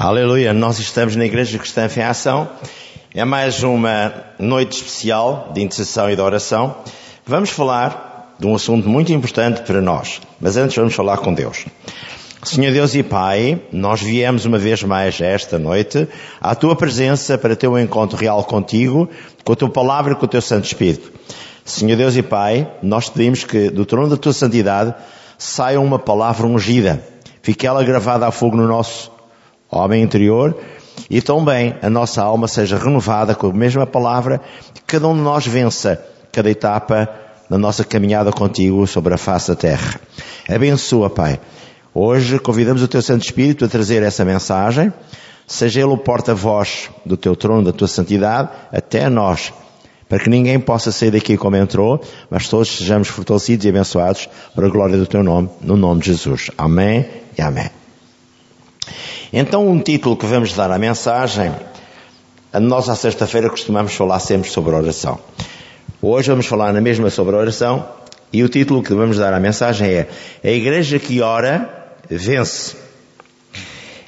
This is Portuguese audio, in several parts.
Aleluia, nós estamos na Igreja Cristã em Ação. É mais uma noite especial de intercessão e de oração. Vamos falar de um assunto muito importante para nós, mas antes vamos falar com Deus. Senhor Deus e Pai, nós viemos uma vez mais esta noite à Tua presença para ter um encontro real contigo, com a Tua palavra e com o Teu Santo Espírito. Senhor Deus e Pai, nós pedimos que do trono da Tua santidade saia uma palavra ungida, fique ela gravada a fogo no nosso homem interior, e também a nossa alma seja renovada com a mesma palavra, que cada um de nós vença cada etapa na nossa caminhada contigo sobre a face da terra. Abençoa, Pai. Hoje convidamos o Teu Santo Espírito a trazer essa mensagem, seja Ele o porta-voz do Teu trono, da Tua santidade, até nós, para que ninguém possa sair daqui como entrou, mas todos sejamos fortalecidos e abençoados para a glória do Teu nome, no nome de Jesus. Amém e amém. Então, um título que vamos dar à mensagem, nós à sexta-feira costumamos falar sempre sobre oração. Hoje vamos falar na mesma sobre oração e o título que vamos dar à mensagem é A Igreja que ora vence.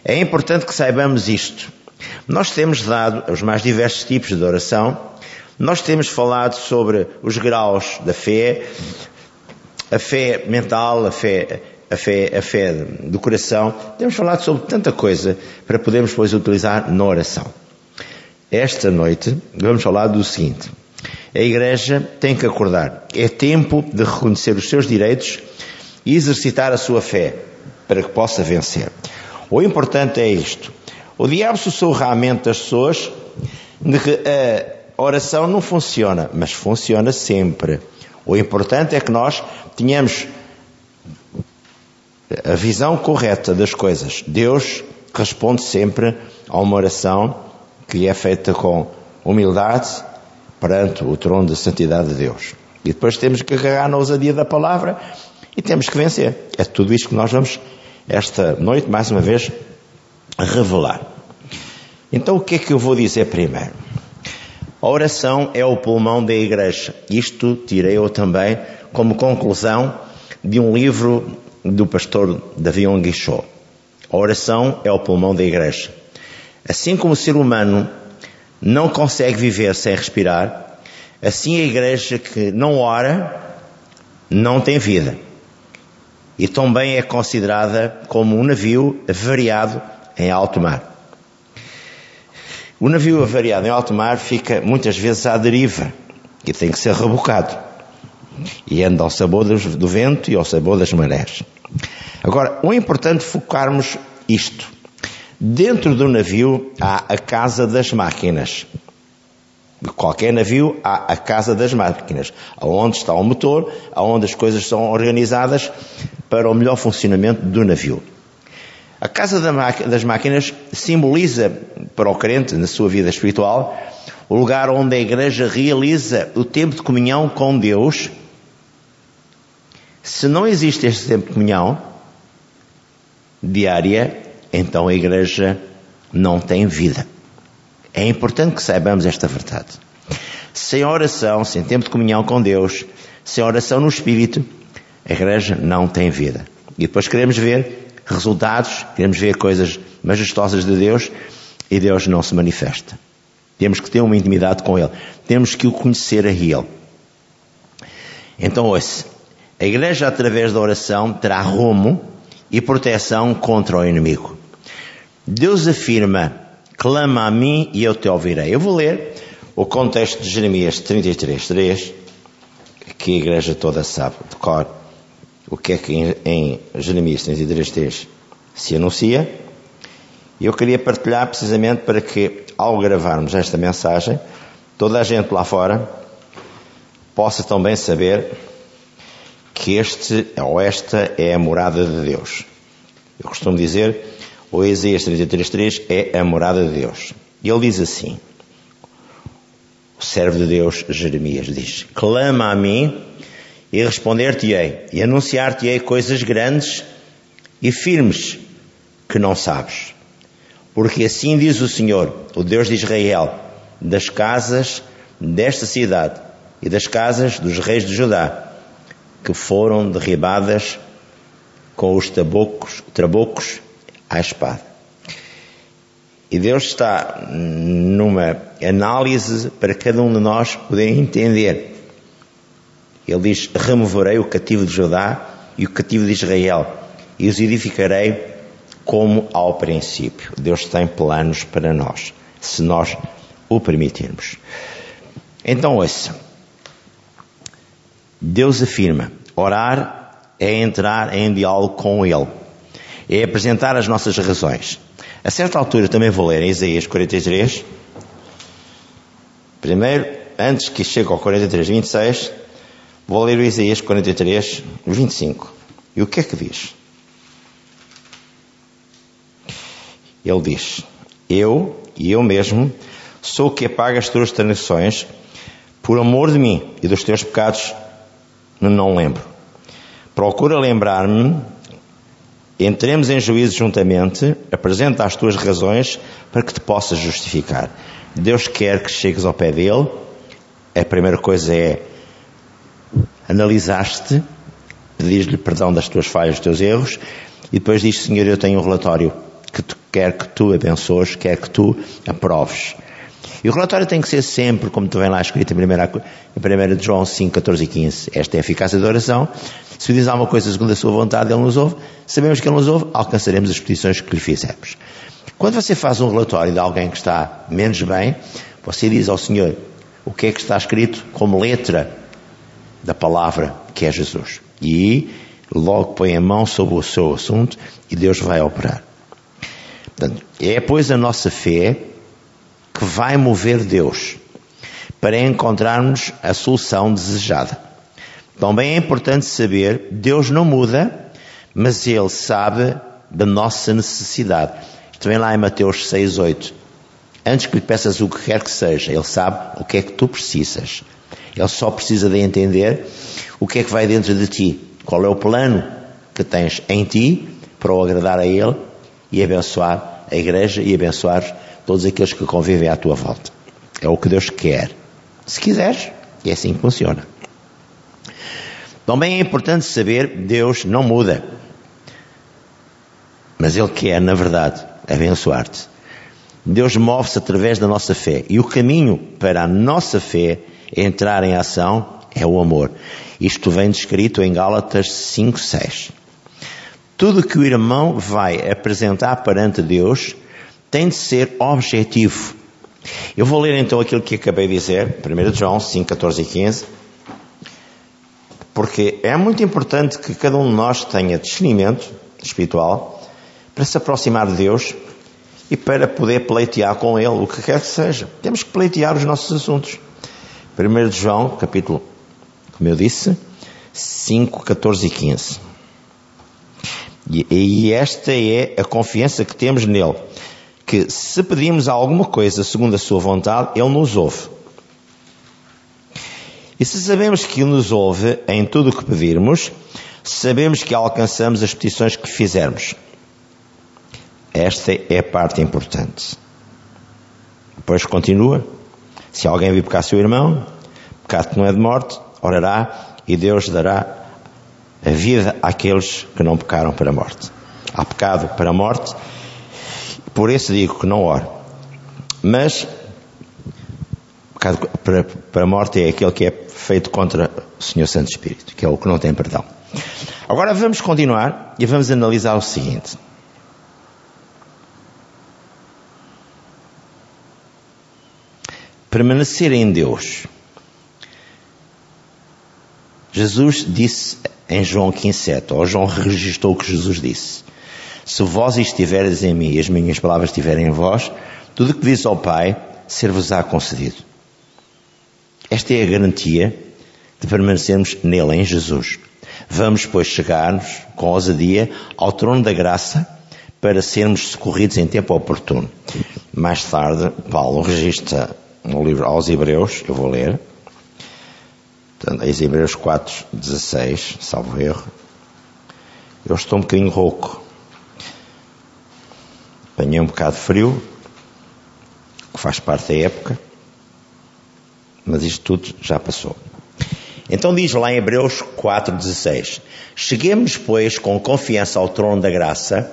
É importante que saibamos isto. Nós temos dado os mais diversos tipos de oração, nós temos falado sobre os graus da fé, a fé mental, a fé a fé, a fé do coração. Temos falado sobre tanta coisa para podermos depois utilizar na oração. Esta noite vamos falar do seguinte. A Igreja tem que acordar. É tempo de reconhecer os seus direitos e exercitar a sua fé para que possa vencer. O importante é isto. O diabo sussurra à mente das pessoas de que a oração não funciona, mas funciona sempre. O importante é que nós tenhamos a visão correta das coisas. Deus responde sempre a uma oração que é feita com humildade perante o trono da santidade de Deus. E depois temos que agarrar na ousadia da palavra e temos que vencer. É tudo isto que nós vamos, esta noite, mais uma vez, revelar. Então, o que é que eu vou dizer primeiro? A oração é o pulmão da igreja. Isto tirei eu também como conclusão de um livro do pastor Davi Onguichó. A oração é o pulmão da igreja. Assim como o ser humano não consegue viver sem respirar, assim a igreja que não ora não tem vida. E também é considerada como um navio avariado em alto mar. O navio avariado em alto mar fica muitas vezes à deriva e tem que ser rebocado e anda ao sabor do vento e ao sabor das marés. Agora, o importante é focarmos isto. Dentro do navio há a casa das máquinas. De qualquer navio há a casa das máquinas, aonde está o motor, aonde as coisas são organizadas para o melhor funcionamento do navio. A casa das máquinas simboliza para o crente, na sua vida espiritual, o lugar onde a igreja realiza o tempo de comunhão com Deus se não existe este tempo de comunhão diária, então a igreja não tem vida. É importante que saibamos esta verdade. Sem oração, sem tempo de comunhão com Deus, sem oração no Espírito, a igreja não tem vida. E depois queremos ver resultados, queremos ver coisas majestosas de Deus e Deus não se manifesta. Temos que ter uma intimidade com Ele. Temos que o conhecer a Ele. Então, ouça. A igreja, através da oração, terá rumo e proteção contra o inimigo. Deus afirma: clama a mim e eu te ouvirei. Eu vou ler o contexto de Jeremias 33, 3, que a igreja toda sabe de cor o que é que em, em Jeremias 33, 3 se anuncia. E eu queria partilhar precisamente para que, ao gravarmos esta mensagem, toda a gente lá fora possa também saber que este ou esta é a morada de Deus. Eu costumo dizer, o Isaías 33.3 é a morada de Deus. E ele diz assim, o servo de Deus, Jeremias, diz, clama a mim e responder-te-ei, e anunciar-te-ei coisas grandes e firmes que não sabes. Porque assim diz o Senhor, o Deus de Israel, das casas desta cidade e das casas dos reis de Judá, que foram derribadas com os trabocos à espada. E Deus está numa análise para cada um de nós poder entender. Ele diz: Removerei o cativo de Judá e o cativo de Israel, e os edificarei como ao princípio. Deus tem planos para nós, se nós o permitirmos. Então, ouça. Deus afirma: orar é entrar em diálogo com Ele, é apresentar as nossas razões. A certa altura também vou ler em Isaías 43. Primeiro, antes que chegue ao 43, 26, vou ler o Isaías 43, 25. E o que é que diz? Ele diz: Eu, e eu mesmo, sou o que apaga as tuas transgressões, por amor de mim e dos teus pecados não lembro. Procura lembrar-me, entremos em juízo juntamente, apresenta as tuas razões para que te possas justificar. Deus quer que chegues ao pé dele. A primeira coisa é analisar-te, pedir-lhe perdão das tuas falhas, dos teus erros, e depois diz, Senhor, eu tenho um relatório que tu, quer que tu abençoes, quer que tu aproves. E o relatório tem que ser sempre, como tu vem lá escrito em 1 de João 5, 14 e 15. Esta é a eficácia da oração. Se diz alguma coisa segundo a sua vontade, Ele nos ouve. Sabemos que Ele nos ouve, alcançaremos as petições que lhe fizemos. Quando você faz um relatório de alguém que está menos bem, você diz ao Senhor o que é que está escrito como letra da palavra que é Jesus. E logo põe a mão sobre o seu assunto e Deus vai operar. Portanto, é pois a nossa fé que vai mover Deus para encontrarmos a solução desejada. Também é importante saber, Deus não muda, mas Ele sabe da nossa necessidade. Isto vem lá em Mateus 6, 8. Antes que lhe peças o que quer que seja, Ele sabe o que é que tu precisas. Ele só precisa de entender o que é que vai dentro de ti. Qual é o plano que tens em ti para o agradar a Ele e abençoar a igreja e abençoar todos aqueles que convivem à tua volta. É o que Deus quer. Se quiseres, é assim que funciona. Também é importante saber, Deus não muda. Mas Ele quer, na verdade, abençoar-te. Deus move-se através da nossa fé. E o caminho para a nossa fé entrar em ação é o amor. Isto vem descrito em Gálatas 5, 6. Tudo que o irmão vai apresentar perante Deus tem de ser objetivo. Eu vou ler então aquilo que acabei de dizer, 1 João 5, 14 e 15, porque é muito importante que cada um de nós tenha discernimento espiritual para se aproximar de Deus e para poder pleitear com Ele o que quer que seja. Temos que pleitear os nossos assuntos. 1 João, capítulo, como eu disse, 5, 14 e 15. E, e esta é a confiança que temos nele que se pedimos alguma coisa segundo a sua vontade, Ele nos ouve. E se sabemos que Ele nos ouve em tudo o que pedirmos, sabemos que alcançamos as petições que fizermos. Esta é a parte importante. Depois continua. Se alguém vir pecar seu irmão, pecado não é de morte, orará e Deus dará a vida àqueles que não pecaram para a morte. Há pecado para a morte por isso digo que não oro. Mas, para, a morte é aquele que é feito contra o Senhor Santo Espírito, que é o que não tem perdão. Agora vamos continuar e vamos analisar o seguinte. Permanecer em Deus. Jesus disse em João 15,7, ou João registrou o que Jesus disse. Se vós estiveres em mim e as minhas palavras estiverem em vós, tudo o que pedis ao Pai, ser-vos-á concedido. Esta é a garantia de permanecermos nele, em Jesus. Vamos, pois, chegar-nos com ousadia ao trono da graça para sermos socorridos em tempo oportuno. Mais tarde, Paulo registra no livro aos Hebreus, eu vou ler, portanto, Hebreus 4, 16, salvo erro. Eu estou um bocadinho rouco. Apanhei um bocado frio, que faz parte da época, mas isto tudo já passou. Então diz lá em Hebreus 4,16: Cheguemos, pois, com confiança ao trono da graça,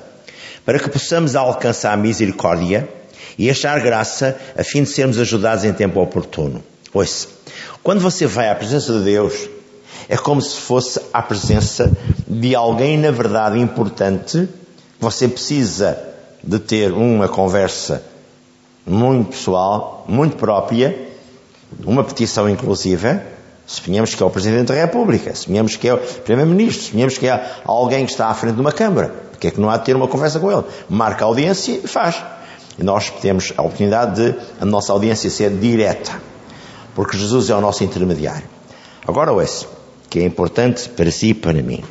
para que possamos alcançar a misericórdia e achar graça a fim de sermos ajudados em tempo oportuno. Ouça, quando você vai à presença de Deus, é como se fosse a presença de alguém, na verdade, importante. Você precisa de ter uma conversa muito pessoal, muito própria, uma petição inclusiva. Suponhamos que é o Presidente da República, suponhamos que é o Primeiro-Ministro, suponhamos que é alguém que está à frente de uma Câmara. Porque é que não há de ter uma conversa com ele? Marca a audiência e faz. E nós temos a oportunidade de a nossa audiência ser direta. Porque Jesus é o nosso intermediário. Agora ouça que é importante para si e para mim.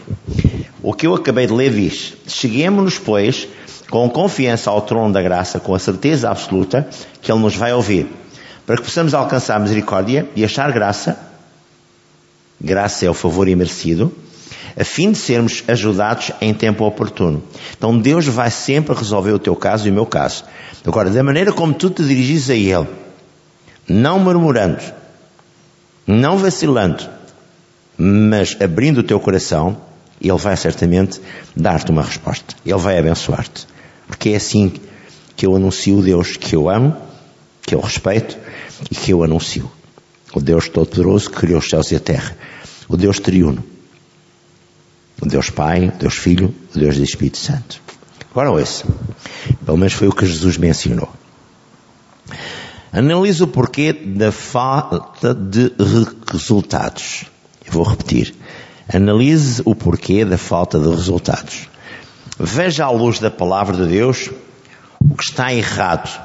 O que eu acabei de ler diz: Cheguemos-nos, pois, com confiança ao trono da graça, com a certeza absoluta que Ele nos vai ouvir, para que possamos alcançar misericórdia e achar graça. Graça é o favor imerecido, a fim de sermos ajudados em tempo oportuno. Então Deus vai sempre resolver o teu caso e o meu caso. Agora, da maneira como tu te diriges a Ele, não murmurando, não vacilando, mas abrindo o teu coração, Ele vai certamente dar-te uma resposta. Ele vai abençoar-te. Porque é assim que eu anuncio o Deus que eu amo, que eu respeito e que eu anuncio. O Deus Todo-Poderoso que criou os céus e a terra. O Deus triuno. O Deus Pai, o Deus Filho, o Deus do Espírito Santo. Agora ouça. Pelo menos foi o que Jesus me ensinou. Analise o porquê da falta de resultados. Eu vou repetir. Analise o porquê da falta de resultados. Veja à luz da palavra de Deus o que está errado.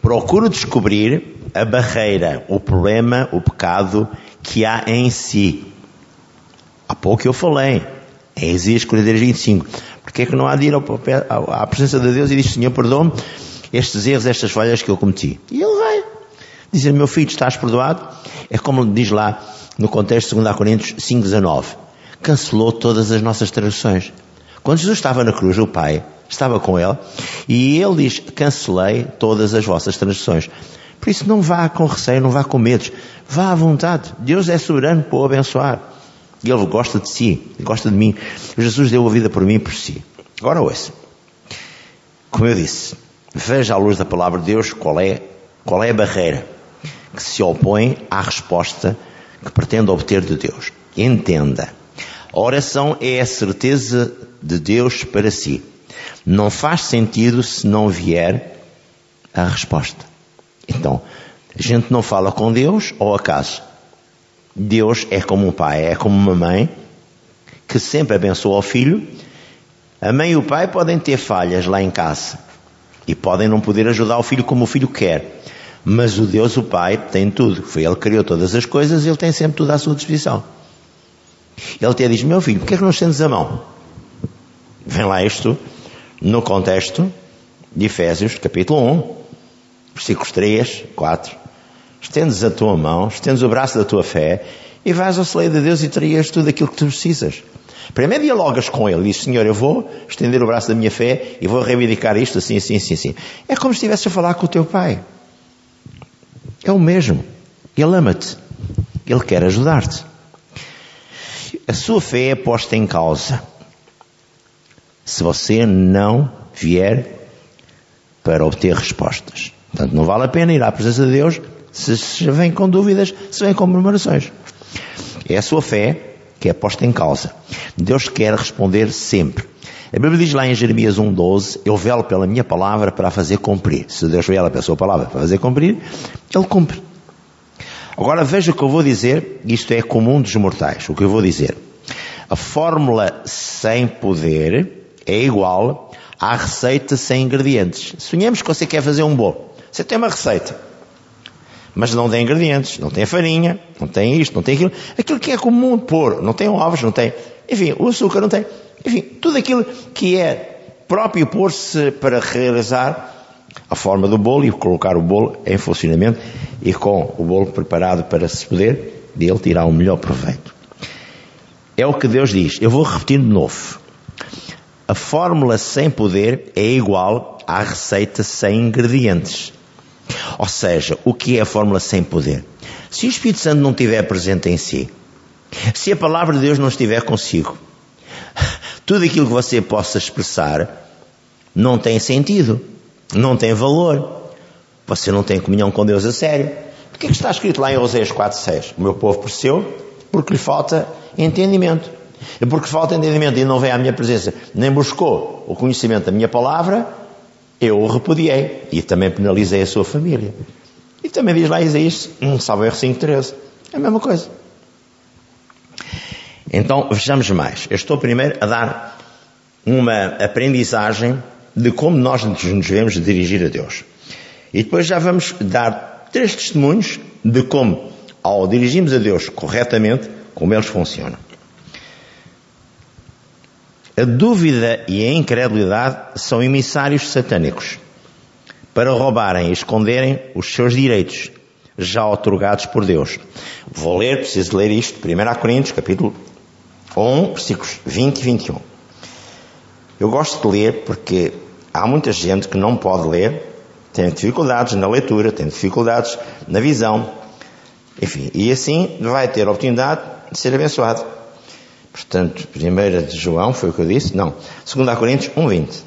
Procure descobrir a barreira, o problema, o pecado que há em si. Há pouco eu falei, em Isaías 43, 25. Porque é que não há de ir à presença de Deus e dizer, Senhor, perdoa-me estes erros, estas falhas que eu cometi. E Ele vai dizer, meu filho, estás perdoado? É como diz lá no contexto de 2 Coríntios 5,19. Cancelou todas as nossas traduções. Quando Jesus estava na cruz, o Pai estava com ele e ele diz: Cancelei todas as vossas transgressões. Por isso, não vá com receio, não vá com medos. Vá à vontade. Deus é soberano para o abençoar. Ele gosta de si, gosta de mim. Jesus deu a vida por mim e por si. Agora ouça. Como eu disse, veja à luz da palavra de Deus qual é, qual é a barreira que se opõe à resposta que pretende obter de Deus. Entenda. A oração é a certeza de Deus para si. Não faz sentido se não vier a resposta. Então, a gente não fala com Deus ao acaso. Deus é como um pai, é como uma mãe que sempre abençoa o filho. A mãe e o pai podem ter falhas lá em casa e podem não poder ajudar o filho como o filho quer. Mas o Deus, o Pai, tem tudo. Foi Ele que criou todas as coisas Ele tem sempre tudo à sua disposição. Ele até diz: Meu filho, porquê é que não estendes a mão? Vem lá isto no contexto de Efésios, capítulo 1, versículos 3, 4. Estendes a tua mão, estendes o braço da tua fé e vais ao celeiro de Deus e terias tudo aquilo que tu precisas. Primeiro dialogas com ele, diz, Senhor, eu vou estender o braço da minha fé e vou reivindicar isto assim, assim, assim, assim. É como se estivesse a falar com o teu pai. É o mesmo. Ele ama-te. Ele quer ajudar-te. A sua fé é posta em causa. Se você não vier para obter respostas. Portanto, não vale a pena ir à presença de Deus se, se vem com dúvidas, se vem com murmurações. É a sua fé que é posta em causa. Deus quer responder sempre. A Bíblia diz lá em Jeremias 1,12: Eu velo pela minha palavra para a fazer cumprir. Se Deus vela pela sua palavra para fazer cumprir, Ele cumpre. Agora veja o que eu vou dizer, isto é comum dos mortais, o que eu vou dizer. A fórmula sem poder é igual à receita sem ingredientes. Sonhamos que você quer fazer um bolo. Você tem uma receita, mas não tem ingredientes, não tem farinha, não tem isto, não tem aquilo. Aquilo que é comum pôr, não tem ovos, não tem. Enfim, o açúcar não tem. Enfim, tudo aquilo que é próprio pôr-se para realizar a forma do bolo e colocar o bolo em funcionamento e com o bolo preparado para se poder dele tirar o melhor proveito. É o que Deus diz. Eu vou repetir de novo. A fórmula sem poder é igual à receita sem ingredientes. Ou seja, o que é a fórmula sem poder? Se o Espírito Santo não estiver presente em si, se a palavra de Deus não estiver consigo, tudo aquilo que você possa expressar não tem sentido, não tem valor. Você não tem comunhão com Deus a sério. Por que, é que está escrito lá em Oséias 4.6? O meu povo pereceu porque lhe falta entendimento. E porque falta entendimento e não vem à minha presença, nem buscou o conhecimento da minha palavra, eu o repudiei e também penalizei a sua família. E também diz lá Isaías, um, salve erro 5.13. É a mesma coisa. Então, vejamos mais. Eu estou primeiro a dar uma aprendizagem de como nós nos devemos dirigir a Deus. E depois já vamos dar três testemunhos de como, ao dirigirmos a Deus corretamente, como eles funcionam. A dúvida e a incredulidade são emissários satânicos para roubarem e esconderem os seus direitos já otorgados por Deus. Vou ler, preciso ler isto, 1 Coríntios, capítulo 1, versículos 20 e 21. Eu gosto de ler porque há muita gente que não pode ler, tem dificuldades na leitura, tem dificuldades na visão, enfim, e assim vai ter a oportunidade de ser abençoado. Portanto, 1 de João, foi o que eu disse? Não. 2 Coríntios 1, 20.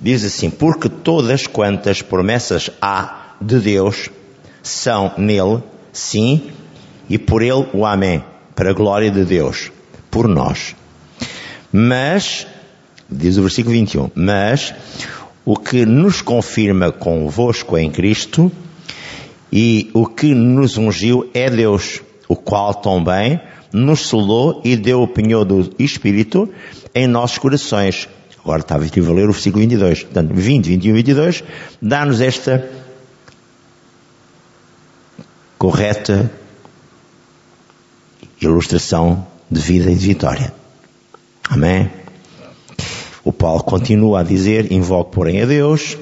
Diz assim: Porque todas quantas promessas há de Deus são nele, sim, e por ele o Amém, para a glória de Deus, por nós. Mas, diz o versículo 21, mas o que nos confirma convosco em Cristo e o que nos ungiu é Deus, o qual também nos selou e deu o penhor do Espírito em nossos corações. Agora estava a ler o versículo 22. Portanto, 20, 21 e 22 dá-nos esta correta ilustração de vida e de vitória. Amém? O Paulo continua a dizer: invoco, porém, a Deus,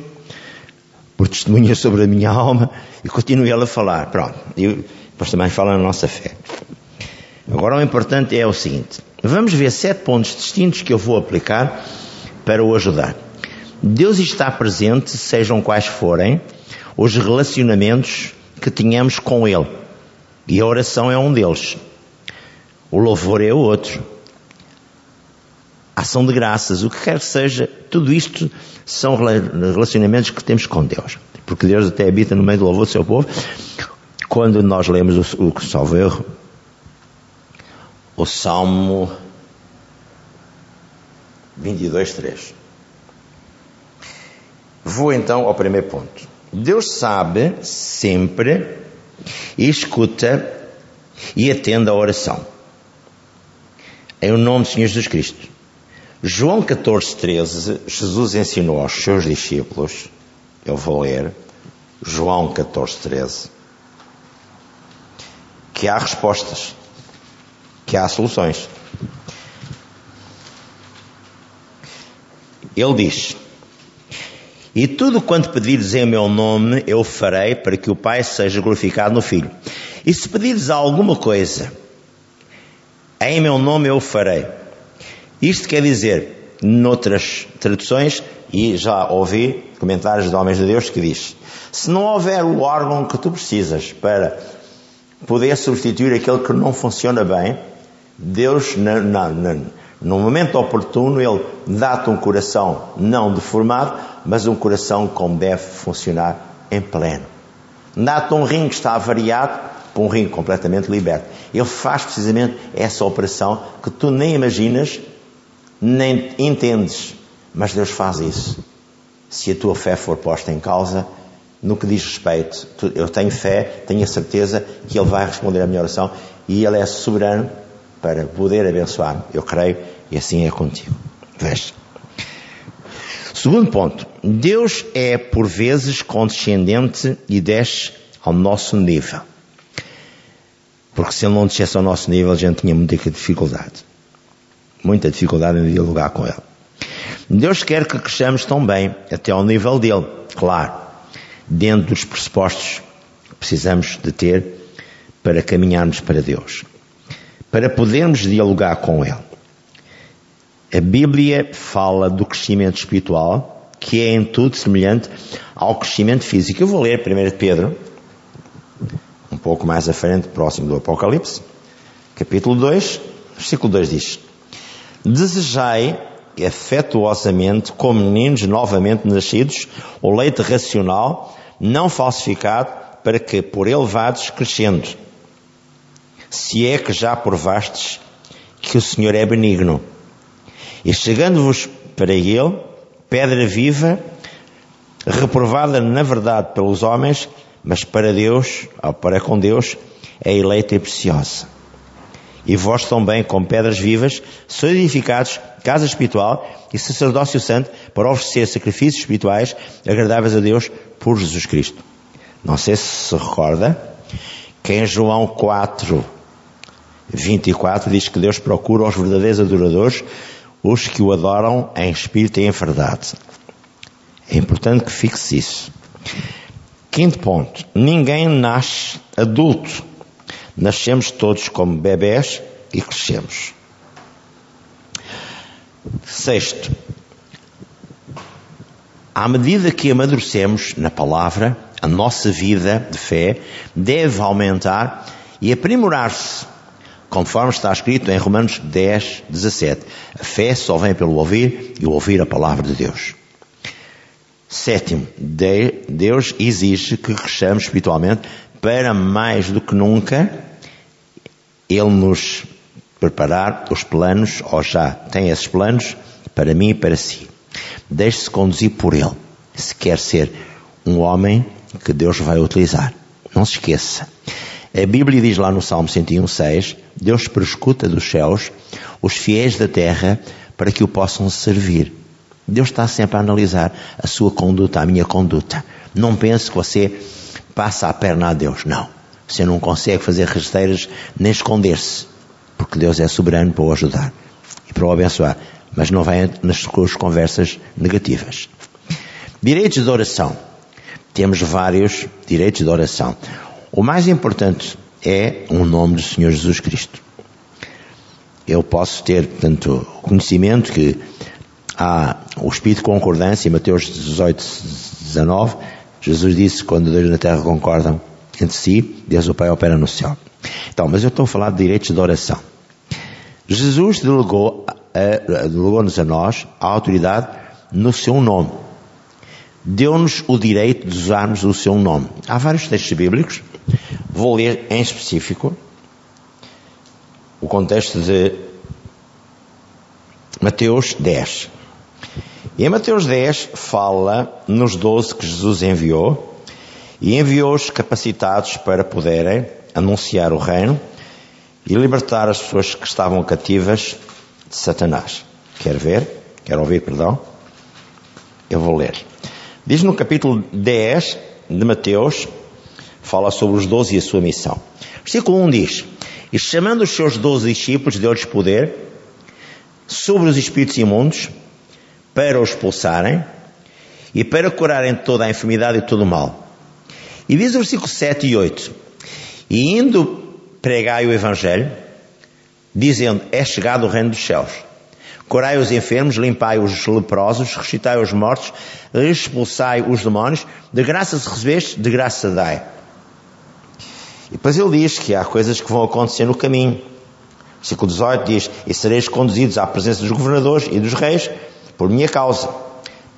por testemunha sobre a minha alma, e continua ele a falar. Pronto. E depois também fala na nossa fé. Agora o importante é o seguinte: vamos ver sete pontos distintos que eu vou aplicar para o ajudar. Deus está presente, sejam quais forem, os relacionamentos que tenhamos com Ele. E a oração é um deles. O louvor é outro. A ação de graças, o que quer que seja, tudo isto são relacionamentos que temos com Deus. Porque Deus até habita no meio do louvor do seu povo. Quando nós lemos o, o salvo erro, o Salmo 22, 3. Vou então ao primeiro ponto. Deus sabe sempre e escuta e atende à oração. Em o nome do Senhor Jesus Cristo. João 14, 13, Jesus ensinou aos seus discípulos, eu vou ler, João 14, 13, que há respostas, que há soluções. Ele diz: E tudo quanto pedires em meu nome, eu farei para que o Pai seja glorificado no Filho. E se pedires alguma coisa, em meu nome eu farei. Isto quer dizer, noutras traduções, e já ouvi comentários de homens de Deus que diz: se não houver o órgão que tu precisas para poder substituir aquele que não funciona bem, Deus, no momento oportuno, Ele dá-te um coração não deformado, mas um coração como deve funcionar em pleno. Dá-te um rim que está avariado para um rim completamente liberto. Ele faz precisamente essa operação que tu nem imaginas, nem entendes, mas Deus faz isso. Se a tua fé for posta em causa, no que diz respeito, eu tenho fé, tenho a certeza que Ele vai responder à minha oração e Ele é soberano para poder abençoar. Eu creio e assim é contigo. Veja. Segundo ponto. Deus é por vezes condescendente e desce ao nosso nível. Porque se ele não descesse ao nosso nível, a gente tinha muita dificuldade. Muita dificuldade em dialogar com ele. Deus quer que cresçamos também até ao nível dele. Claro. Dentro dos pressupostos que precisamos de ter para caminharmos para Deus para podermos dialogar com Ele. A Bíblia fala do crescimento espiritual, que é em tudo semelhante ao crescimento físico. Eu vou ler 1 Pedro, um pouco mais à frente, próximo do Apocalipse, capítulo 2, versículo 2 diz: Desejai afetuosamente como meninos novamente nascidos, o leite racional, não falsificado, para que por ele vades crescendo. Se é que já provastes que o Senhor é benigno. E chegando-vos para ele, pedra viva, reprovada na verdade pelos homens, mas para Deus, ou para com Deus, é eleita e preciosa. E vós também, com pedras vivas, sois edificados casa espiritual e sacerdócio santo para oferecer sacrifícios espirituais agradáveis a Deus por Jesus Cristo. Não sei se se recorda que em João 4, 24 diz que Deus procura os verdadeiros adoradores, os que o adoram em espírito e em verdade. É importante que fixe isso. Quinto ponto. Ninguém nasce adulto. Nascemos todos como bebés e crescemos. Sexto. À medida que amadurecemos na palavra, a nossa vida de fé deve aumentar e aprimorar-se, conforme está escrito em Romanos 10, 17. A fé só vem pelo ouvir e ouvir a palavra de Deus. Sétimo, Deus exige que cresçamos espiritualmente para mais do que nunca Ele nos preparar os planos, ou já tem esses planos, para mim e para si. Deixe-se conduzir por Ele, se quer ser um homem que Deus vai utilizar. Não se esqueça. A Bíblia diz lá no Salmo 101,6: Deus prescuta dos céus os fiéis da terra para que o possam servir. Deus está sempre a analisar a sua conduta, a minha conduta. Não pense que você passa a perna a Deus. Não. Você não consegue fazer rasteiras nem esconder-se. Porque Deus é soberano para o ajudar e para o abençoar. Mas não vai nas suas conversas negativas. Direitos de oração. Temos vários direitos de oração. O mais importante é o nome do Senhor Jesus Cristo. Eu posso ter, portanto, conhecimento que há o espírito de concordância, em Mateus 18, 19, Jesus disse, quando Deus e a terra concordam entre si, Deus o Pai opera no céu. Então, mas eu estou a falar de direitos de oração. Jesus delegou, delegou-nos a nós a autoridade no seu nome. Deu-nos o direito de usarmos o seu nome. Há vários textos bíblicos. Vou ler em específico o contexto de Mateus 10. E em Mateus 10 fala nos doze que Jesus enviou e enviou-os capacitados para poderem anunciar o reino e libertar as pessoas que estavam cativas de Satanás. Quer ver? Quer ouvir, perdão? Eu vou ler. Diz no capítulo 10 de Mateus, fala sobre os doze e a sua missão. Versículo 1 diz: E chamando os seus doze discípulos, deu-lhes poder sobre os espíritos imundos para os expulsarem e para curarem toda a enfermidade e todo o mal. E diz o versículo 7 e 8: E indo pregai o Evangelho, dizendo: É chegado o reino dos céus. Curai os enfermos, limpai os leprosos, ressuscitai os mortos, expulsai os demónios, de graça se recebeste, de graça dai. E depois ele diz que há coisas que vão acontecer no caminho. Versículo 18 diz: E sereis conduzidos à presença dos governadores e dos reis, por minha causa,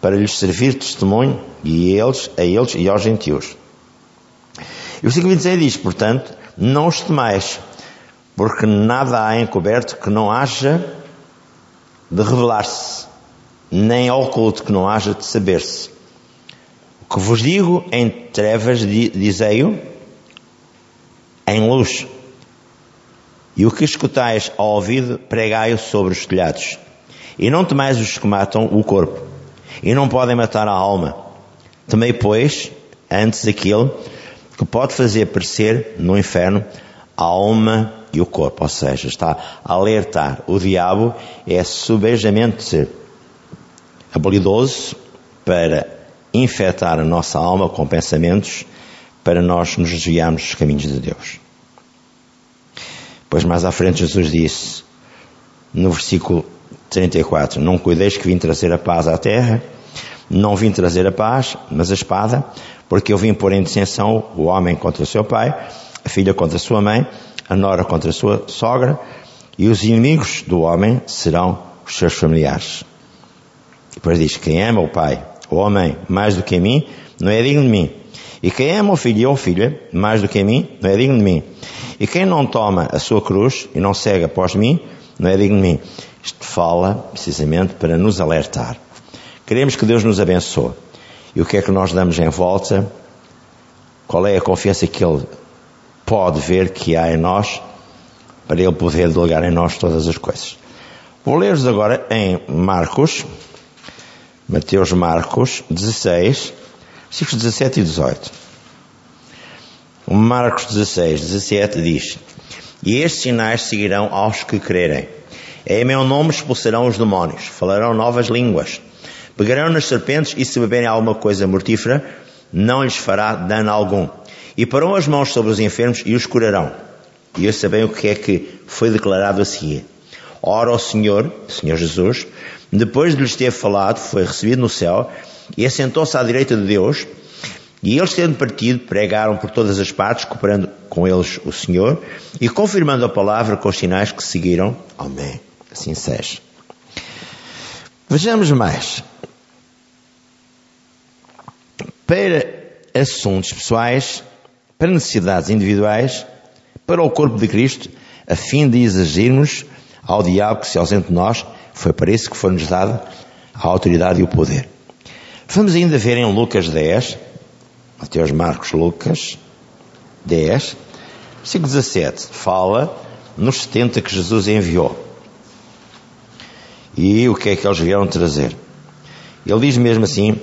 para lhes servir testemunho e eles, a eles e aos gentios. E o versículo 26 diz, portanto, não os temais, porque nada há encoberto que não haja de revelar-se, nem oculto que não haja de saber-se. O que vos digo em trevas, dizei-o em luz. E o que escutais ao ouvido, pregai-o sobre os telhados. E não temais os que matam o corpo, e não podem matar a alma. Temei, pois, antes aquele que pode fazer aparecer no inferno a alma e o corpo. Ou seja, está a alertar. O diabo é subejamente habilidoso para infectar a nossa alma com pensamentos para nós nos desviarmos dos caminhos de Deus. Pois mais à frente Jesus disse, no versículo 34, não cuideis que vim trazer a paz à terra, não vim trazer a paz, mas a espada, porque eu vim pôr em dissensão o homem contra o seu pai, a filha contra a sua mãe, a nora contra a sua sogra, e os inimigos do homem serão os seus familiares. Depois diz: Quem ama o pai a mãe mais do que a mim, não é digno de mim. E quem ama o filho ou filha mais do que a mim, não é digno de mim. E quem não toma a sua cruz e não segue após mim, não é digno de mim. Isto fala precisamente para nos alertar. Queremos que Deus nos abençoe. E o que é que nós damos em volta? Qual é a confiança que Ele pode ver que há em nós para Ele poder delegar em nós todas as coisas? Vou ler-vos agora em Marcos, Mateus Marcos 16, versículos 17 e 18. Marcos 16, 17 diz: E estes sinais seguirão aos que crerem. Em meu nome expulsarão os demónios, falarão novas línguas, pegarão nas serpentes e se beberem alguma coisa mortífera, não lhes fará dano algum. E parou as mãos sobre os enfermos e os curarão. E eu sabem o que é que foi declarado a seguir. Ora, o Senhor, Senhor Jesus, depois de lhes ter falado, foi recebido no céu e assentou-se à direita de Deus. E eles, tendo partido, pregaram por todas as partes, cooperando com eles o Senhor e confirmando a palavra com os sinais que seguiram. Amém. Assim seja. Vejamos mais. Para assuntos pessoais, para necessidades individuais, para o corpo de Cristo, a fim de exigirmos ao diabo que se ausente de nós, foi para isso que foi-nos dada a autoridade e o poder. Vamos ainda ver em Lucas 10, Mateus Marcos Lucas 10, versículo 17, fala nos 70 que Jesus enviou. E o que é que eles vieram trazer? Ele diz mesmo assim,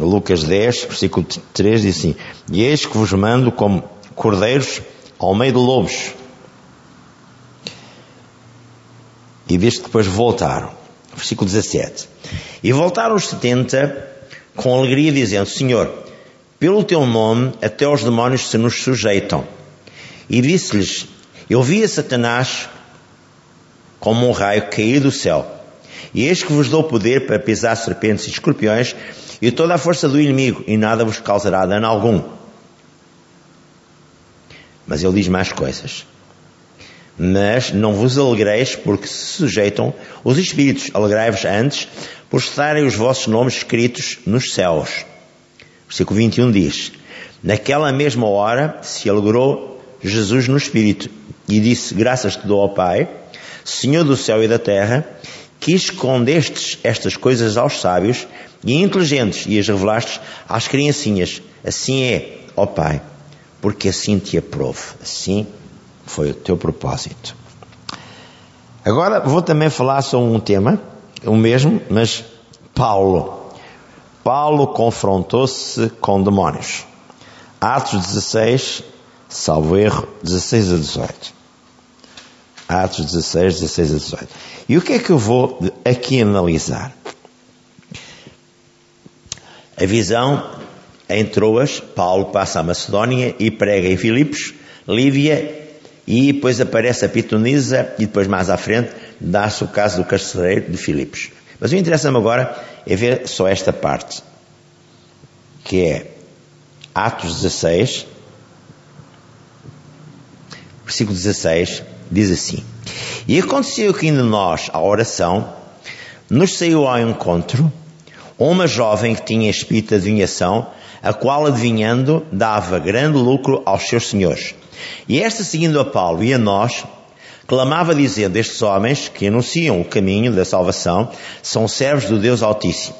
Lucas 10, versículo 3, diz assim: E eis que vos mando como cordeiros ao meio de lobos. E diz que depois voltaram. Versículo 17. E voltaram os setenta com alegria, dizendo: Senhor, pelo teu nome até os demónios se nos sujeitam. E disse-lhes: Eu via Satanás como um raio cair do céu. E eis que vos dou poder para pisar serpentes e escorpiões e toda a força do inimigo, e nada vos causará dano algum. Mas ele diz mais coisas. Mas não vos alegreis porque se sujeitam os espíritos, alegrai-vos antes por estarem os vossos nomes escritos nos céus. Versículo 21 diz: Naquela mesma hora se alegrou Jesus no espírito e disse: Graças te dou ao Pai Senhor do céu e da terra, que escondestes estas coisas aos sábios e inteligentes e as revelaste às criancinhas. Assim é, ó Pai, porque assim te aprove. Assim foi o teu propósito. Agora vou também falar sobre um tema, o mesmo, mas Paulo. Paulo confrontou-se com demónios. Atos 16, salvo erro, 16 a 18. Atos 16, 16 a 18. E o que é que eu vou aqui analisar? A visão em Troas, Paulo passa a Macedónia e prega em Filipos, Lívia, e depois aparece a Pitonisa, e depois mais à frente dá-se o caso do carcereiro de Filipos. Mas o que interessa-me agora é ver só esta parte, que é Atos 16, versículo 16, diz assim: E aconteceu que indo nós à oração, nos saiu ao encontro uma jovem que tinha espírito de adivinhação, a qual adivinhando dava grande lucro aos seus senhores. E esta, seguindo a Paulo e a nós, clamava dizendo: Estes homens que anunciam o caminho da salvação são servos do Deus Altíssimo.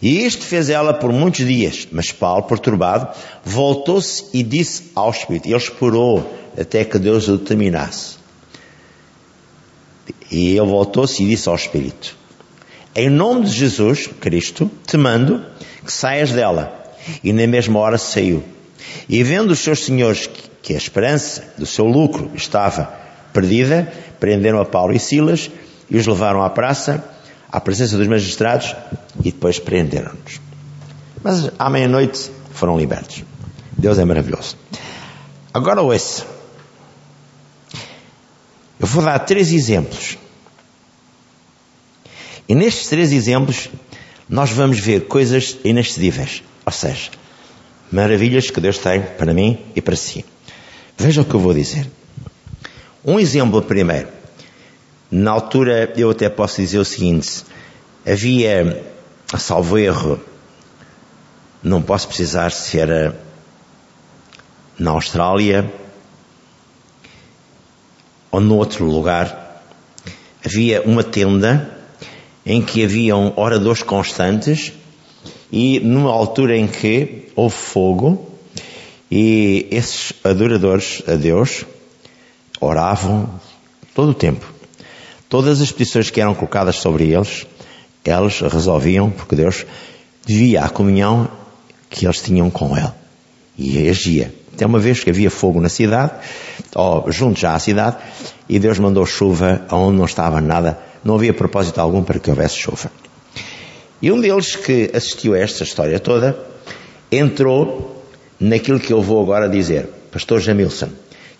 E isto fez ela por muitos dias, mas Paulo, perturbado, voltou-se e disse ao Espírito. Ele esperou até que Deus o determinasse. E ele voltou-se e disse ao Espírito: Em nome de Jesus Cristo, te mando que saias dela. E na mesma hora saiu. E vendo os seus senhores que a esperança do seu lucro estava perdida, prenderam a Paulo e Silas e os levaram à praça, à presença dos magistrados, e depois prenderam-nos. Mas à meia-noite foram libertos. Deus é maravilhoso. Agora ouça. Eu vou dar três exemplos. E nestes três exemplos, nós vamos ver coisas inexcedíveis. Ou seja, maravilhas que Deus tem para mim e para si. Veja o que eu vou dizer. Um exemplo primeiro. Na altura, eu até posso dizer o seguinte: havia, salvo erro, não posso precisar se era na Austrália ou noutro lugar, havia uma tenda em que haviam oradores constantes e numa altura em que houve fogo e esses adoradores a Deus oravam todo o tempo. Todas as petições que eram colocadas sobre eles, eles resolviam, porque Deus via a comunhão que eles tinham com Ele. E agia. Até uma vez que havia fogo na cidade, ou junto já à cidade, e Deus mandou chuva onde não estava nada, não havia propósito algum para que houvesse chuva. E um deles que assistiu a esta história toda, entrou naquilo que eu vou agora dizer, Pastor Jamilson,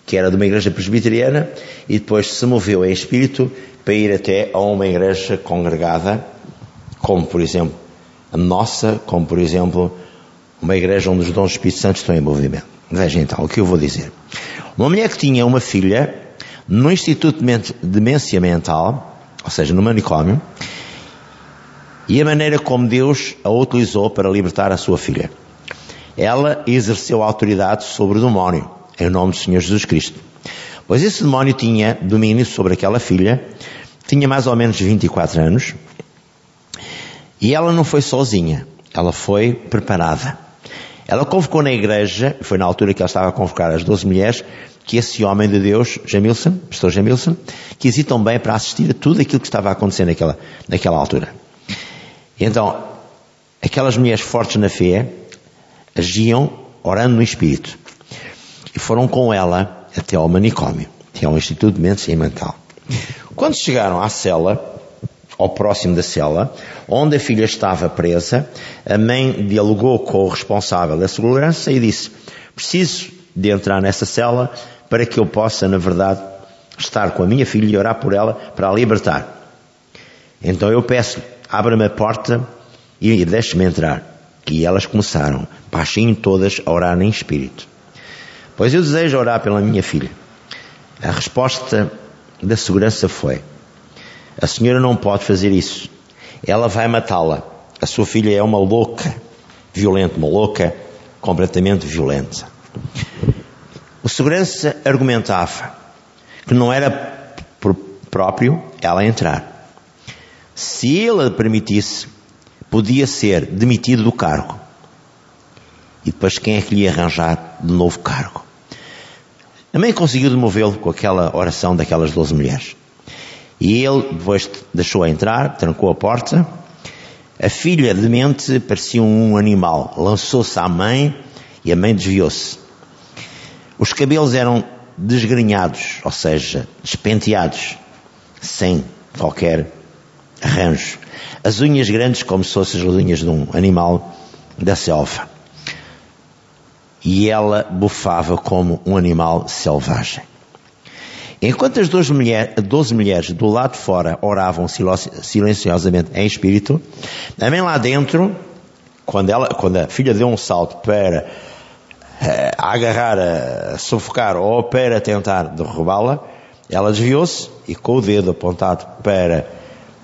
que era de uma igreja presbiteriana e depois se moveu em espírito para ir até a uma igreja congregada, como por exemplo a nossa, como por exemplo uma igreja onde os dons do Espírito Santo estão em movimento. Veja então o que eu vou dizer. Uma mulher que tinha uma filha no Instituto de Demência Mental, ou seja, no manicômio, e a maneira como Deus a utilizou para libertar a sua filha. Ela exerceu autoridade sobre o demónio, em nome do Senhor Jesus Cristo. Pois esse demónio tinha domínio sobre aquela filha, tinha mais ou menos 24 anos, e ela não foi sozinha, ela foi preparada. Ela convocou na igreja, foi na altura que ela estava a convocar as 12 mulheres, que esse homem de Deus, Jamilson, pastor Jamilson, quis ir também para assistir a tudo aquilo que estava a acontecer naquela, naquela altura. Então, aquelas mulheres fortes na fé agiam orando no Espírito. E foram com ela até ao manicômio, até ao Instituto de Mente Mental. Quando chegaram à cela, ao próximo da cela, onde a filha estava presa, a mãe dialogou com o responsável da segurança e disse: Preciso de entrar nessa cela para que eu possa, na verdade, estar com a minha filha e orar por ela para a libertar. Então eu peço, abra-me a porta e deixe-me entrar. E elas começaram, baixinho todas, a orar em espírito. Pois eu desejo orar pela minha filha. A resposta da segurança foi: A senhora não pode fazer isso. Ela vai matá-la. A sua filha é uma louca, violenta, uma louca completamente violenta. O segurança argumentava que não era próprio ela entrar. Se ele permitisse, podia ser demitido do cargo. E depois quem é que lhe ia arranjar de novo cargo? A mãe conseguiu demovê-lo com aquela oração daquelas doze mulheres. E ele depois deixou-a entrar, trancou a porta. A filha demente parecia um animal. Lançou-se à mãe e a mãe desviou-se. Os cabelos eram desgrenhados, ou seja, despenteados, sem qualquer arranjo. As unhas grandes como se fossem as unhas de um animal da selva e ela bufava como um animal selvagem. Enquanto as 12, mulher, mulheres do lado de fora oravam silenciosamente em espírito, também lá dentro, quando, ela, quando a filha deu um salto para uh, agarrar, a sufocar ou para tentar derrubá-la, ela desviou-se e com o dedo apontado para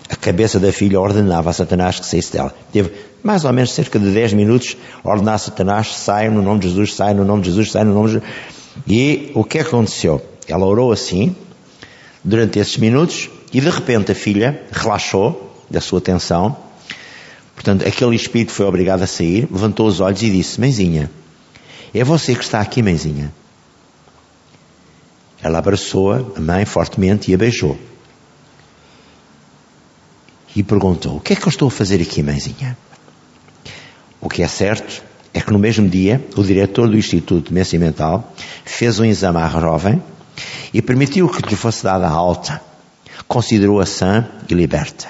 a cabeça da filha ordenava a Satanás que saísse dela. Teve mais ou menos cerca de 10 minutos a ordenar a Satanás, sai no nome de Jesus, sai no nome de Jesus, sai no nome de Jesus. E o que aconteceu? Ela orou assim, durante esses minutos, e de repente a filha relaxou da sua tensão. Portanto, aquele espírito foi obrigado a sair, levantou os olhos e disse: Mãezinha, é você que está aqui, mãezinha. Ela abraçou-a, a mãe, fortemente e a beijou e perguntou: O que é que eu estou a fazer aqui, mãezinha? O que é certo é que no mesmo dia o diretor do Instituto de Demência Mental fez um exame à jovem e permitiu que lhe fosse dada alta. Considerou-a sã e liberta.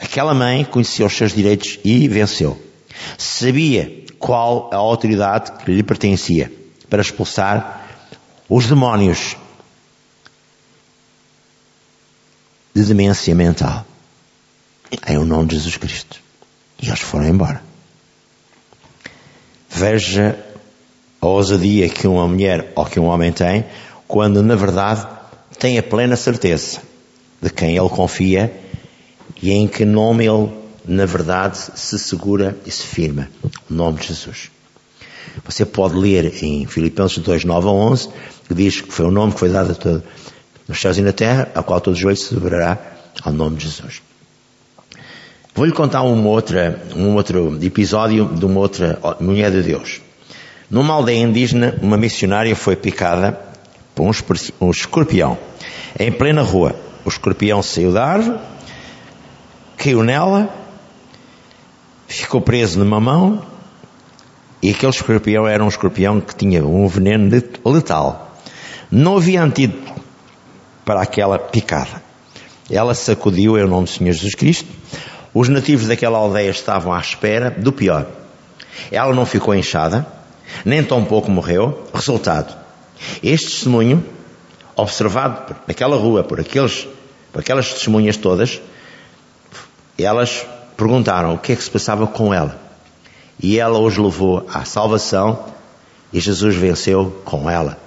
Aquela mãe conhecia os seus direitos e venceu. Sabia qual a autoridade que lhe pertencia para expulsar os demónios de demência mental em o nome de Jesus Cristo. E eles foram embora. Veja a ousadia que uma mulher ou que um homem tem, quando na verdade tem a plena certeza de quem ele confia e em que nome ele, na verdade, se segura e se firma. O nome de Jesus. Você pode ler em Filipenses 2, 9 a 11, que diz que foi o nome que foi dado a todo, nos céus e na terra, a qual todo joelho se dobrará ao nome de Jesus. Vou-lhe contar uma outra, um outro episódio de uma outra mulher de Deus. Numa aldeia indígena, uma missionária foi picada por um escorpião. Em plena rua, o escorpião saiu da árvore, caiu nela, ficou preso numa mão, e aquele escorpião era um escorpião que tinha um veneno letal. Não havia antídoto para aquela picada. Ela sacudiu em nome do Senhor Jesus Cristo. Os nativos daquela aldeia estavam à espera do pior. Ela não ficou inchada, nem tão pouco morreu. Resultado: este testemunho, observado naquela rua por, aqueles, por aquelas testemunhas todas, elas perguntaram o que é que se passava com ela. E ela os levou à salvação e Jesus venceu com ela.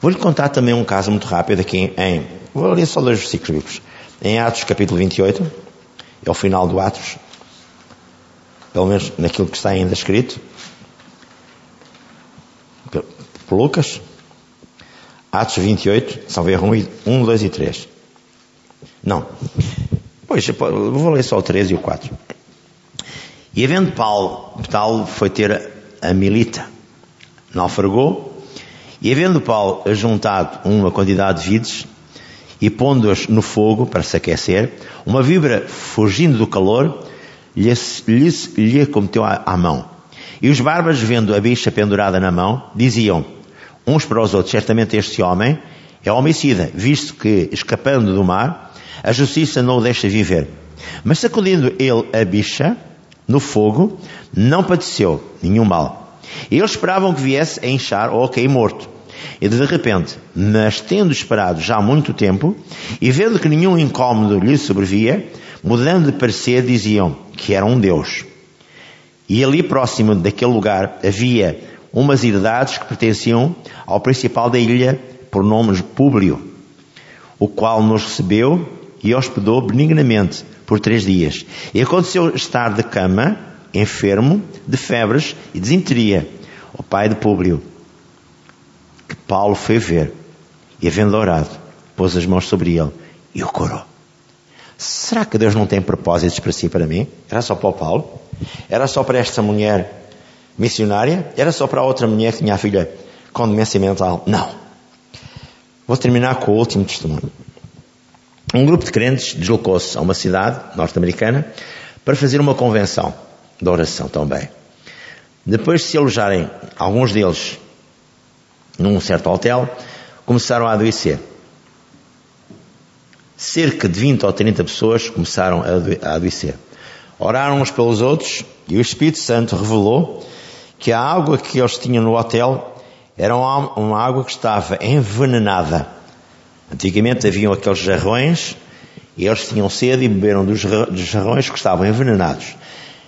Vou-lhe contar também um caso muito rápido aqui em. Vou ler só dois versículos bíblicos. Em Atos capítulo 28, é o final do Atos, pelo menos naquilo que está ainda escrito, por Lucas, Atos 28, salve 1, 2 e 3. Não. Pois, vou ler só o 3 e o 4. E havendo Paulo, Paulo foi ter a milita, naufragou, e havendo Paulo ajuntado uma quantidade de vides, e pondo-as no fogo para se aquecer, uma vibra, fugindo do calor, lhe, lhe, lhe cometeu à, à mão. E os bárbaros, vendo a bicha pendurada na mão, diziam uns para os outros, certamente este homem é homicida, visto que, escapando do mar, a justiça não o deixa viver. Mas sacudindo ele a bicha, no fogo, não padeceu nenhum mal. E eles esperavam que viesse a inchar ou a cair morto. E de repente, mas tendo esperado já muito tempo, e vendo que nenhum incômodo lhe sobrevia, mudando de parecer, diziam que era um Deus. E ali próximo daquele lugar havia umas herdades que pertenciam ao principal da ilha, por nome Públio, o qual nos recebeu e hospedou benignamente por três dias. E aconteceu estar de cama, enfermo, de febres e desinteria, o pai de Públio, Paulo foi ver, e havendo orado, pôs as mãos sobre ele e o curou. Será que Deus não tem propósitos para si e para mim? Era só para o Paulo? Era só para esta mulher missionária? Era só para a outra mulher que tinha a filha com demência mental? Não. Vou terminar com o último testemunho. Um grupo de crentes deslocou-se a uma cidade norte-americana para fazer uma convenção de oração também. Depois de se alojarem, alguns deles, num certo hotel, começaram a adoecer cerca de 20 ou 30 pessoas começaram a adoecer. Oraram uns pelos outros e o Espírito Santo revelou que a água que eles tinham no hotel era uma água que estava envenenada. Antigamente haviam aqueles jarrões e eles tinham sede e beberam dos jarrões que estavam envenenados.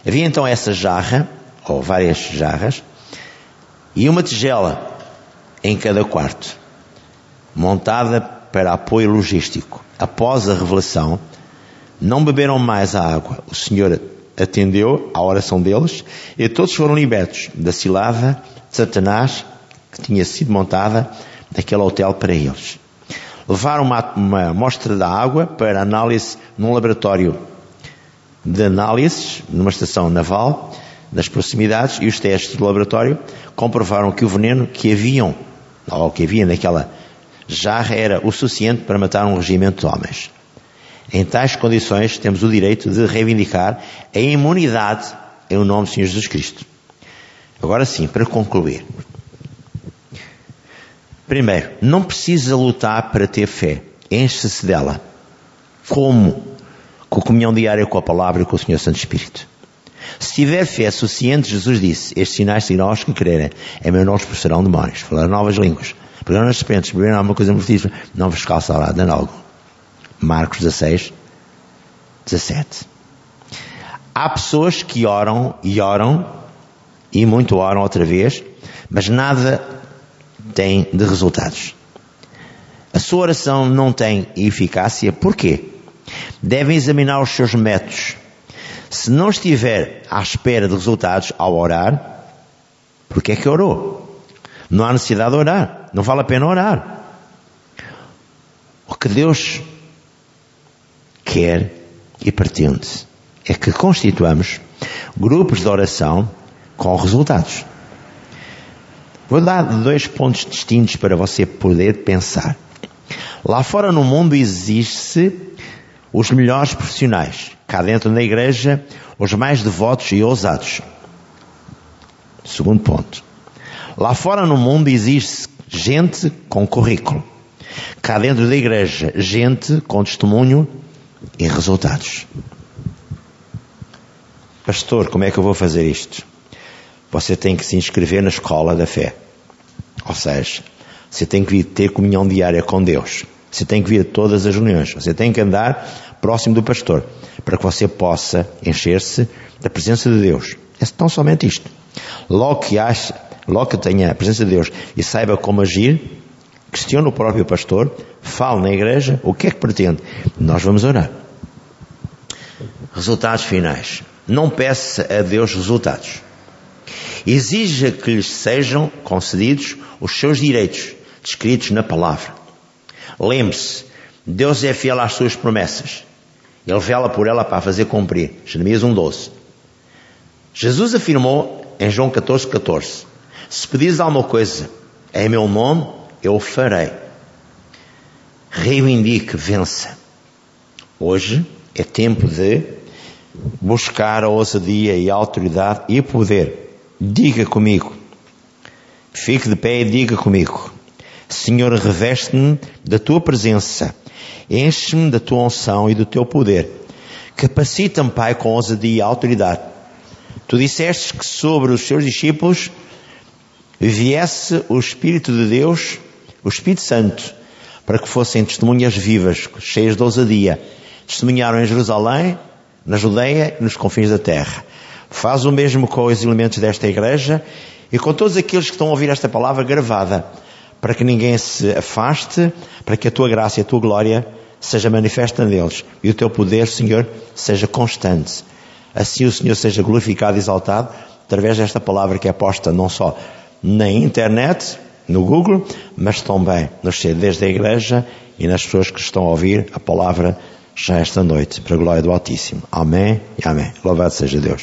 Havia então essa jarra, ou várias jarras, e uma tigela em cada quarto, montada para apoio logístico. Após a revelação, não beberam mais a água. O Senhor atendeu à oração deles e todos foram libertos da cilada de Satanás que tinha sido montada naquele hotel para eles. Levaram uma, uma amostra da água para análise num laboratório de análises, numa estação naval, das proximidades, e os testes do laboratório comprovaram que o veneno que haviam, ou que havia naquela jarra era o suficiente para matar um regimento de homens. Em tais condições, temos o direito de reivindicar a imunidade em nome do Senhor Jesus Cristo. Agora sim, para concluir. Primeiro, não precisa lutar para ter fé. Enche-se dela. Como? Com a comunhão diária com a palavra e com o Senhor Santo Espírito. Se tiver fé suficiente, Jesus disse, estes sinais seguirão aos que crerem. Em meu nome expulsarão demónios, falarão novas línguas, pegarão nas serpentes, beberão alguma coisa mortífera, não vos calçará de algo. Marcos 16, 17. Há pessoas que oram e oram, e muito oram outra vez, mas nada tem de resultados. A sua oração não tem eficácia, porquê? devem examinar os seus métodos. Se não estiver à espera de resultados ao orar, porque é que orou? Não há necessidade de orar. Não vale a pena orar. O que Deus quer e pretende é que constituamos grupos de oração com resultados. Vou dar dois pontos distintos para você poder pensar. Lá fora no mundo existe os melhores profissionais. Cá dentro na igreja, os mais devotos e ousados. Segundo ponto. Lá fora no mundo existe gente com currículo. Cá dentro da igreja, gente com testemunho e resultados. Pastor, como é que eu vou fazer isto? Você tem que se inscrever na escola da fé. Ou seja, você tem que ter comunhão diária com Deus. Você tem que vir a todas as reuniões. Você tem que andar próximo do pastor para que você possa encher-se da presença de Deus. É tão somente isto. Logo que acha, logo que tenha a presença de Deus e saiba como agir, questione o próprio pastor, fale na igreja, o que é que pretende? Nós vamos orar. Resultados finais. Não peça a Deus resultados. Exija que lhes sejam concedidos os seus direitos, descritos na palavra. Lembre-se, Deus é fiel às suas promessas. Ele vela por ela para fazer cumprir. Jeremias 1.12. Jesus afirmou em João 14, 14. Se pedires alguma coisa em meu nome, eu farei. Reivindique, vença. Hoje é tempo de buscar a ousadia e a autoridade e poder. Diga comigo. Fique de pé e diga comigo. Senhor, reveste-me da tua presença. Enche-me da tua unção e do teu poder. Capacita-me, Pai, com ousadia e autoridade. Tu disseste que sobre os seus discípulos viesse o Espírito de Deus, o Espírito Santo, para que fossem testemunhas vivas, cheias de ousadia. Testemunharam em Jerusalém, na Judeia e nos confins da terra. Faz o mesmo com os elementos desta igreja e com todos aqueles que estão a ouvir esta palavra gravada, para que ninguém se afaste, para que a tua graça e a tua glória seja manifesta neles e o teu poder, Senhor, seja constante. Assim o Senhor seja glorificado e exaltado através desta palavra que é posta não só na internet, no Google, mas também nos CDs da igreja e nas pessoas que estão a ouvir a palavra já esta noite, para a glória do Altíssimo. Amém e amém. Louvado seja Deus.